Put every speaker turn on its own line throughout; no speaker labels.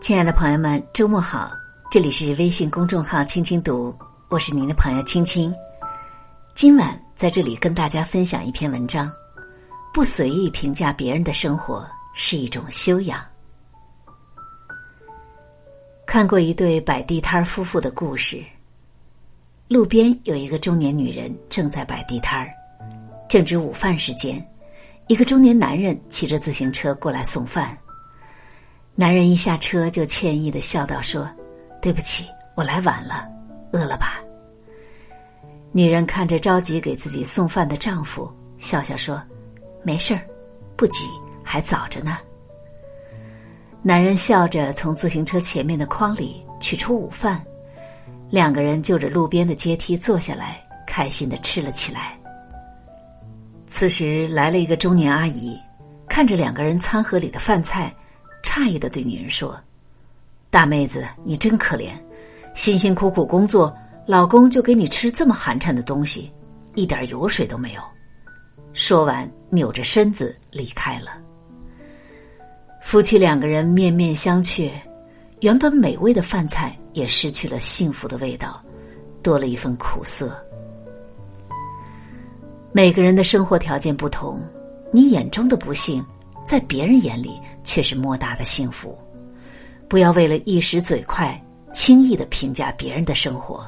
亲爱的朋友们，周末好！这里是微信公众号“青青读”，我是您的朋友青青。今晚在这里跟大家分享一篇文章：不随意评价别人的生活是一种修养。看过一对摆地摊夫妇的故事。路边有一个中年女人正在摆地摊儿，正值午饭时间，一个中年男人骑着自行车过来送饭。男人一下车就歉意的笑道：“说，对不起，我来晚了，饿了吧？”女人看着着急给自己送饭的丈夫，笑笑说：“没事儿，不急，还早着呢。”男人笑着从自行车前面的筐里取出午饭，两个人就着路边的阶梯坐下来，开心的吃了起来。此时来了一个中年阿姨，看着两个人餐盒里的饭菜。诧异的对女人说：“大妹子，你真可怜，辛辛苦苦工作，老公就给你吃这么寒碜的东西，一点油水都没有。”说完，扭着身子离开了。夫妻两个人面面相觑，原本美味的饭菜也失去了幸福的味道，多了一份苦涩。每个人的生活条件不同，你眼中的不幸，在别人眼里。却是莫大的幸福。不要为了一时嘴快，轻易的评价别人的生活，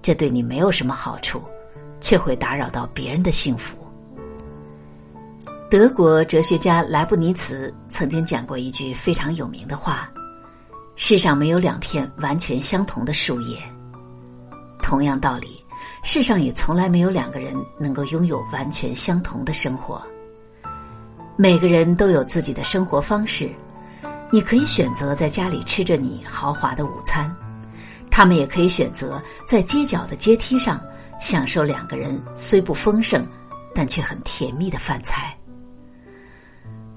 这对你没有什么好处，却会打扰到别人的幸福。德国哲学家莱布尼茨曾经讲过一句非常有名的话：“世上没有两片完全相同的树叶。”同样道理，世上也从来没有两个人能够拥有完全相同的生活。每个人都有自己的生活方式，你可以选择在家里吃着你豪华的午餐，他们也可以选择在街角的阶梯上享受两个人虽不丰盛，但却很甜蜜的饭菜。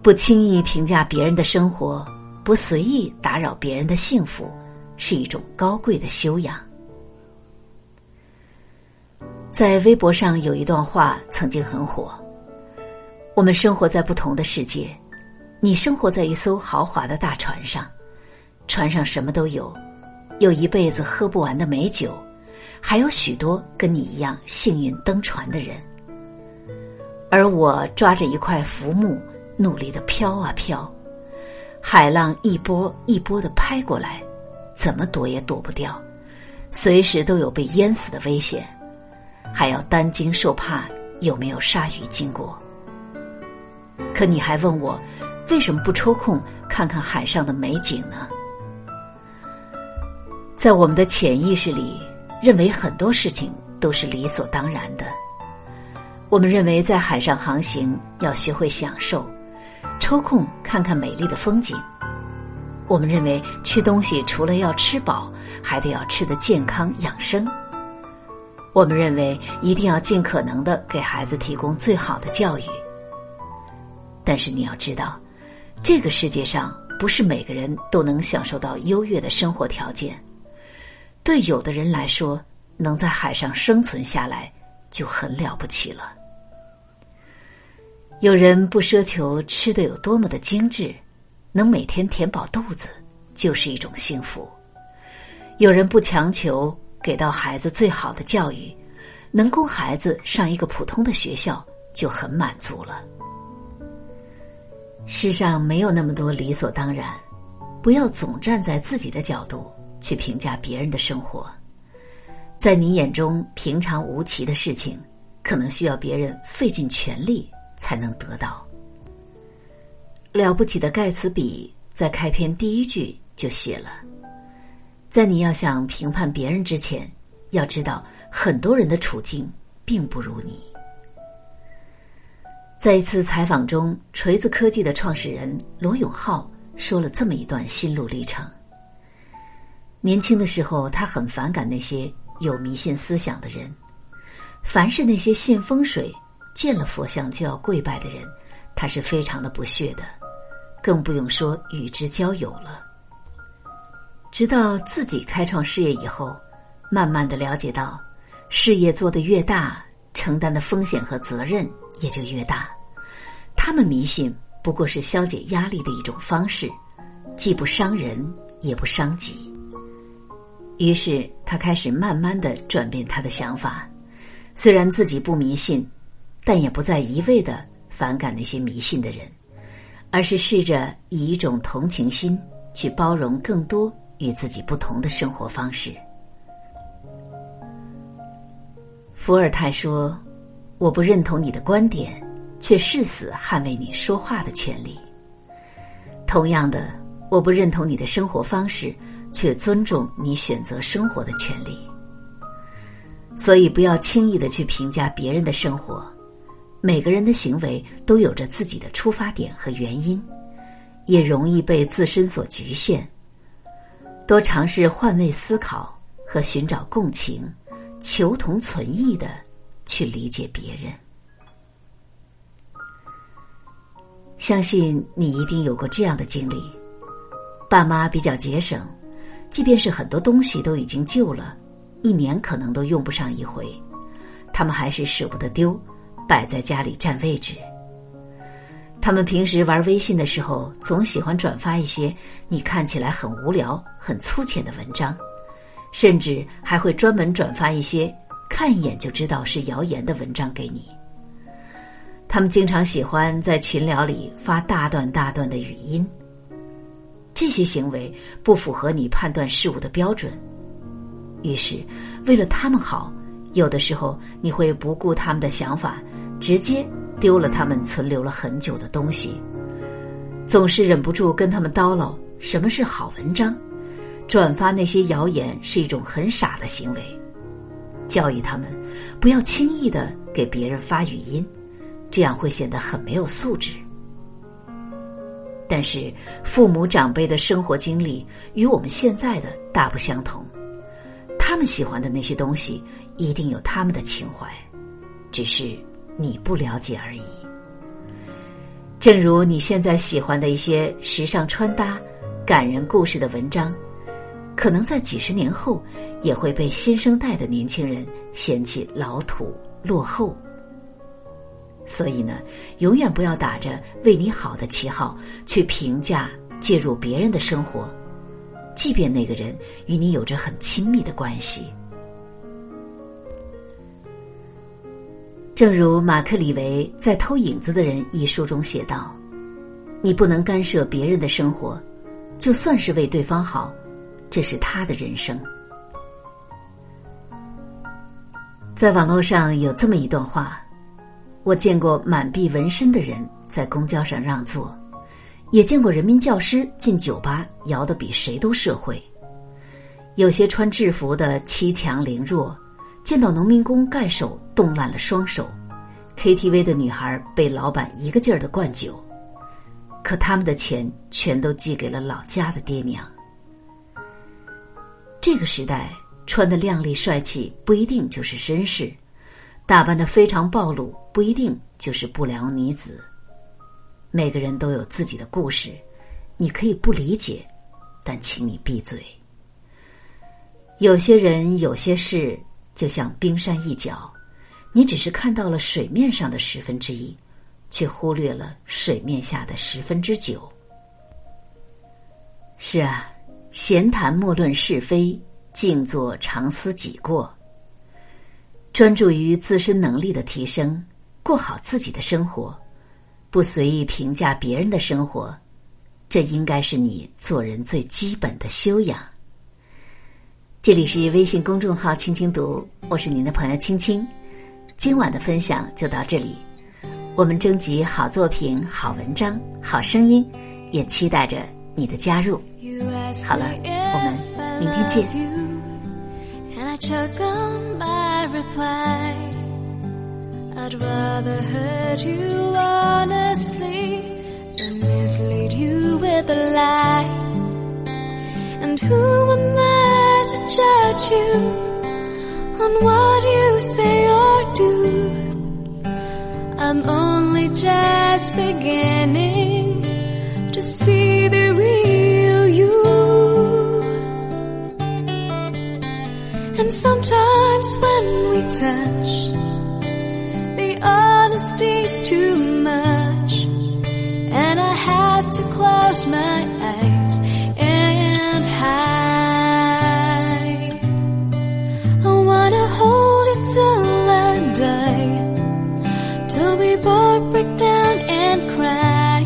不轻易评价别人的生活，不随意打扰别人的幸福，是一种高贵的修养。在微博上有一段话曾经很火。我们生活在不同的世界，你生活在一艘豪华的大船上，船上什么都有，有一辈子喝不完的美酒，还有许多跟你一样幸运登船的人。而我抓着一块浮木，努力的飘啊飘，海浪一波一波的拍过来，怎么躲也躲不掉，随时都有被淹死的危险，还要担惊受怕有没有鲨鱼经过。可你还问我，为什么不抽空看看海上的美景呢？在我们的潜意识里，认为很多事情都是理所当然的。我们认为在海上航行要学会享受，抽空看看美丽的风景。我们认为吃东西除了要吃饱，还得要吃的健康养生。我们认为一定要尽可能的给孩子提供最好的教育。但是你要知道，这个世界上不是每个人都能享受到优越的生活条件。对有的人来说，能在海上生存下来就很了不起了。有人不奢求吃的有多么的精致，能每天填饱肚子就是一种幸福。有人不强求给到孩子最好的教育，能供孩子上一个普通的学校就很满足了。世上没有那么多理所当然，不要总站在自己的角度去评价别人的生活。在你眼中平常无奇的事情，可能需要别人费尽全力才能得到。了不起的盖茨比在开篇第一句就写了：“在你要想评判别人之前，要知道很多人的处境并不如你。”在一次采访中，锤子科技的创始人罗永浩说了这么一段心路历程。年轻的时候，他很反感那些有迷信思想的人，凡是那些信风水、见了佛像就要跪拜的人，他是非常的不屑的，更不用说与之交友了。直到自己开创事业以后，慢慢的了解到，事业做得越大，承担的风险和责任。也就越大，他们迷信不过是消解压力的一种方式，既不伤人也不伤己。于是他开始慢慢的转变他的想法，虽然自己不迷信，但也不再一味的反感那些迷信的人，而是试着以一种同情心去包容更多与自己不同的生活方式。伏尔泰说：“我不认同你的观点，却誓死捍卫你说话的权利。同样的，我不认同你的生活方式。”却尊重你选择生活的权利，所以不要轻易的去评价别人的生活。每个人的行为都有着自己的出发点和原因，也容易被自身所局限。多尝试换位思考和寻找共情，求同存异的去理解别人。相信你一定有过这样的经历：爸妈比较节省。即便是很多东西都已经旧了，一年可能都用不上一回，他们还是舍不得丢，摆在家里占位置。他们平时玩微信的时候，总喜欢转发一些你看起来很无聊、很粗浅的文章，甚至还会专门转发一些看一眼就知道是谣言的文章给你。他们经常喜欢在群聊里发大段大段的语音。这些行为不符合你判断事物的标准，于是，为了他们好，有的时候你会不顾他们的想法，直接丢了他们存留了很久的东西。总是忍不住跟他们叨唠什么是好文章，转发那些谣言是一种很傻的行为，教育他们不要轻易的给别人发语音，这样会显得很没有素质。但是，父母长辈的生活经历与我们现在的大不相同，他们喜欢的那些东西一定有他们的情怀，只是你不了解而已。正如你现在喜欢的一些时尚穿搭、感人故事的文章，可能在几十年后也会被新生代的年轻人嫌弃老土、落后。所以呢，永远不要打着为你好的旗号去评价、介入别人的生活，即便那个人与你有着很亲密的关系。正如马克·李维在《偷影子的人》一书中写道：“你不能干涉别人的生活，就算是为对方好，这是他的人生。”在网络上有这么一段话。我见过满臂纹身的人在公交上让座，也见过人民教师进酒吧摇得比谁都社会。有些穿制服的欺强凌弱，见到农民工盖手冻烂了双手；KTV 的女孩被老板一个劲儿的灌酒，可他们的钱全都寄给了老家的爹娘。这个时代，穿的靓丽帅气不一定就是绅士。打扮的非常暴露，不一定就是不良女子。每个人都有自己的故事，你可以不理解，但请你闭嘴。有些人，有些事，就像冰山一角，你只是看到了水面上的十分之一，却忽略了水面下的十分之九。是啊，闲谈莫论是非，静坐常思己过。专注于自身能力的提升，过好自己的生活，不随意评价别人的生活，这应该是你做人最基本的修养。这里是微信公众号“青青读”，我是您的朋友青青。今晚的分享就到这里，我们征集好作品、好文章、好声音，也期待着你的加入。好了，我们明天见。Choke on my reply. I'd rather hurt you honestly than mislead you with a lie. And who am I to judge you on what you say or do? I'm only just beginning to see the real And sometimes when we touch, the honesty's too much. And I have to close my eyes and
hide. I wanna hold it till I die, till we both break down and cry.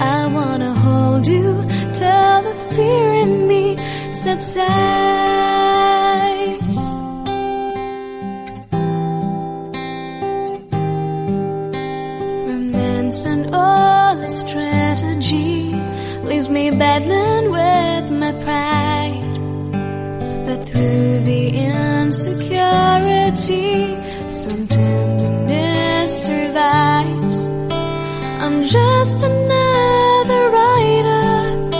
I wanna hold you till the fear in me subsides. Romance and all its strategy leaves me battling with my pride. But through the insecurity, some tenderness survives. I'm just another writer,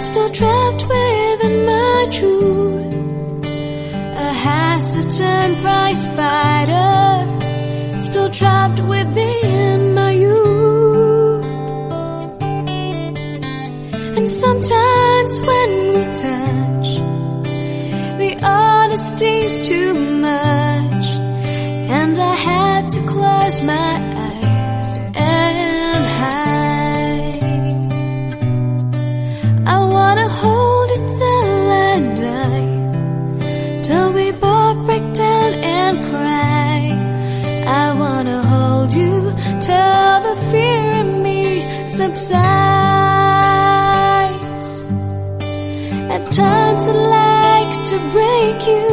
still trapped within my truth. A hesitant prize fighter, still trapped within sometimes when we touch, the honesty's too much, and I had to close my eyes and hide. I wanna hold it till I die, till we both break down and cry. I wanna hold you till the fear in me subsides. At times I like to break you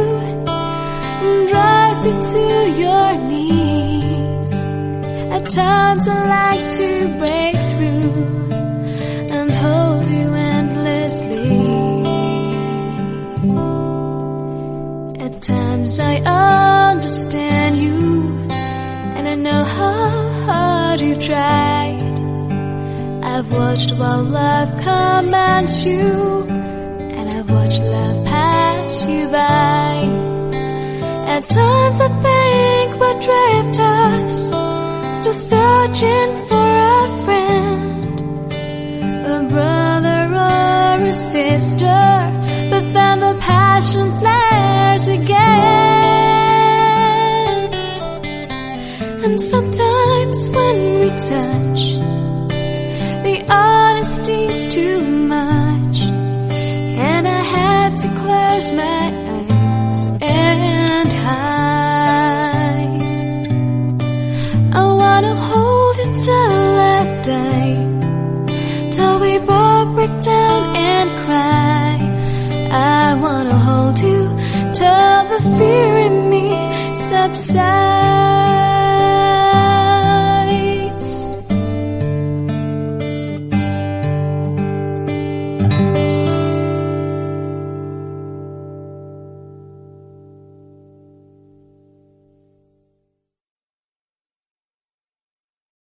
and drive you to your knees. At times I like to break through and hold you endlessly. At times I understand you and I know how hard you tried. I've watched while love commands you, I've love pass you by. At times I think we're us, still searching for a friend, a brother or a sister, but then the passion flares again. And sometimes when we touch, the honesty's close my eyes and hide. I wanna hold it till I die, till we both break down and cry. I wanna hold you till the fear in me subsides.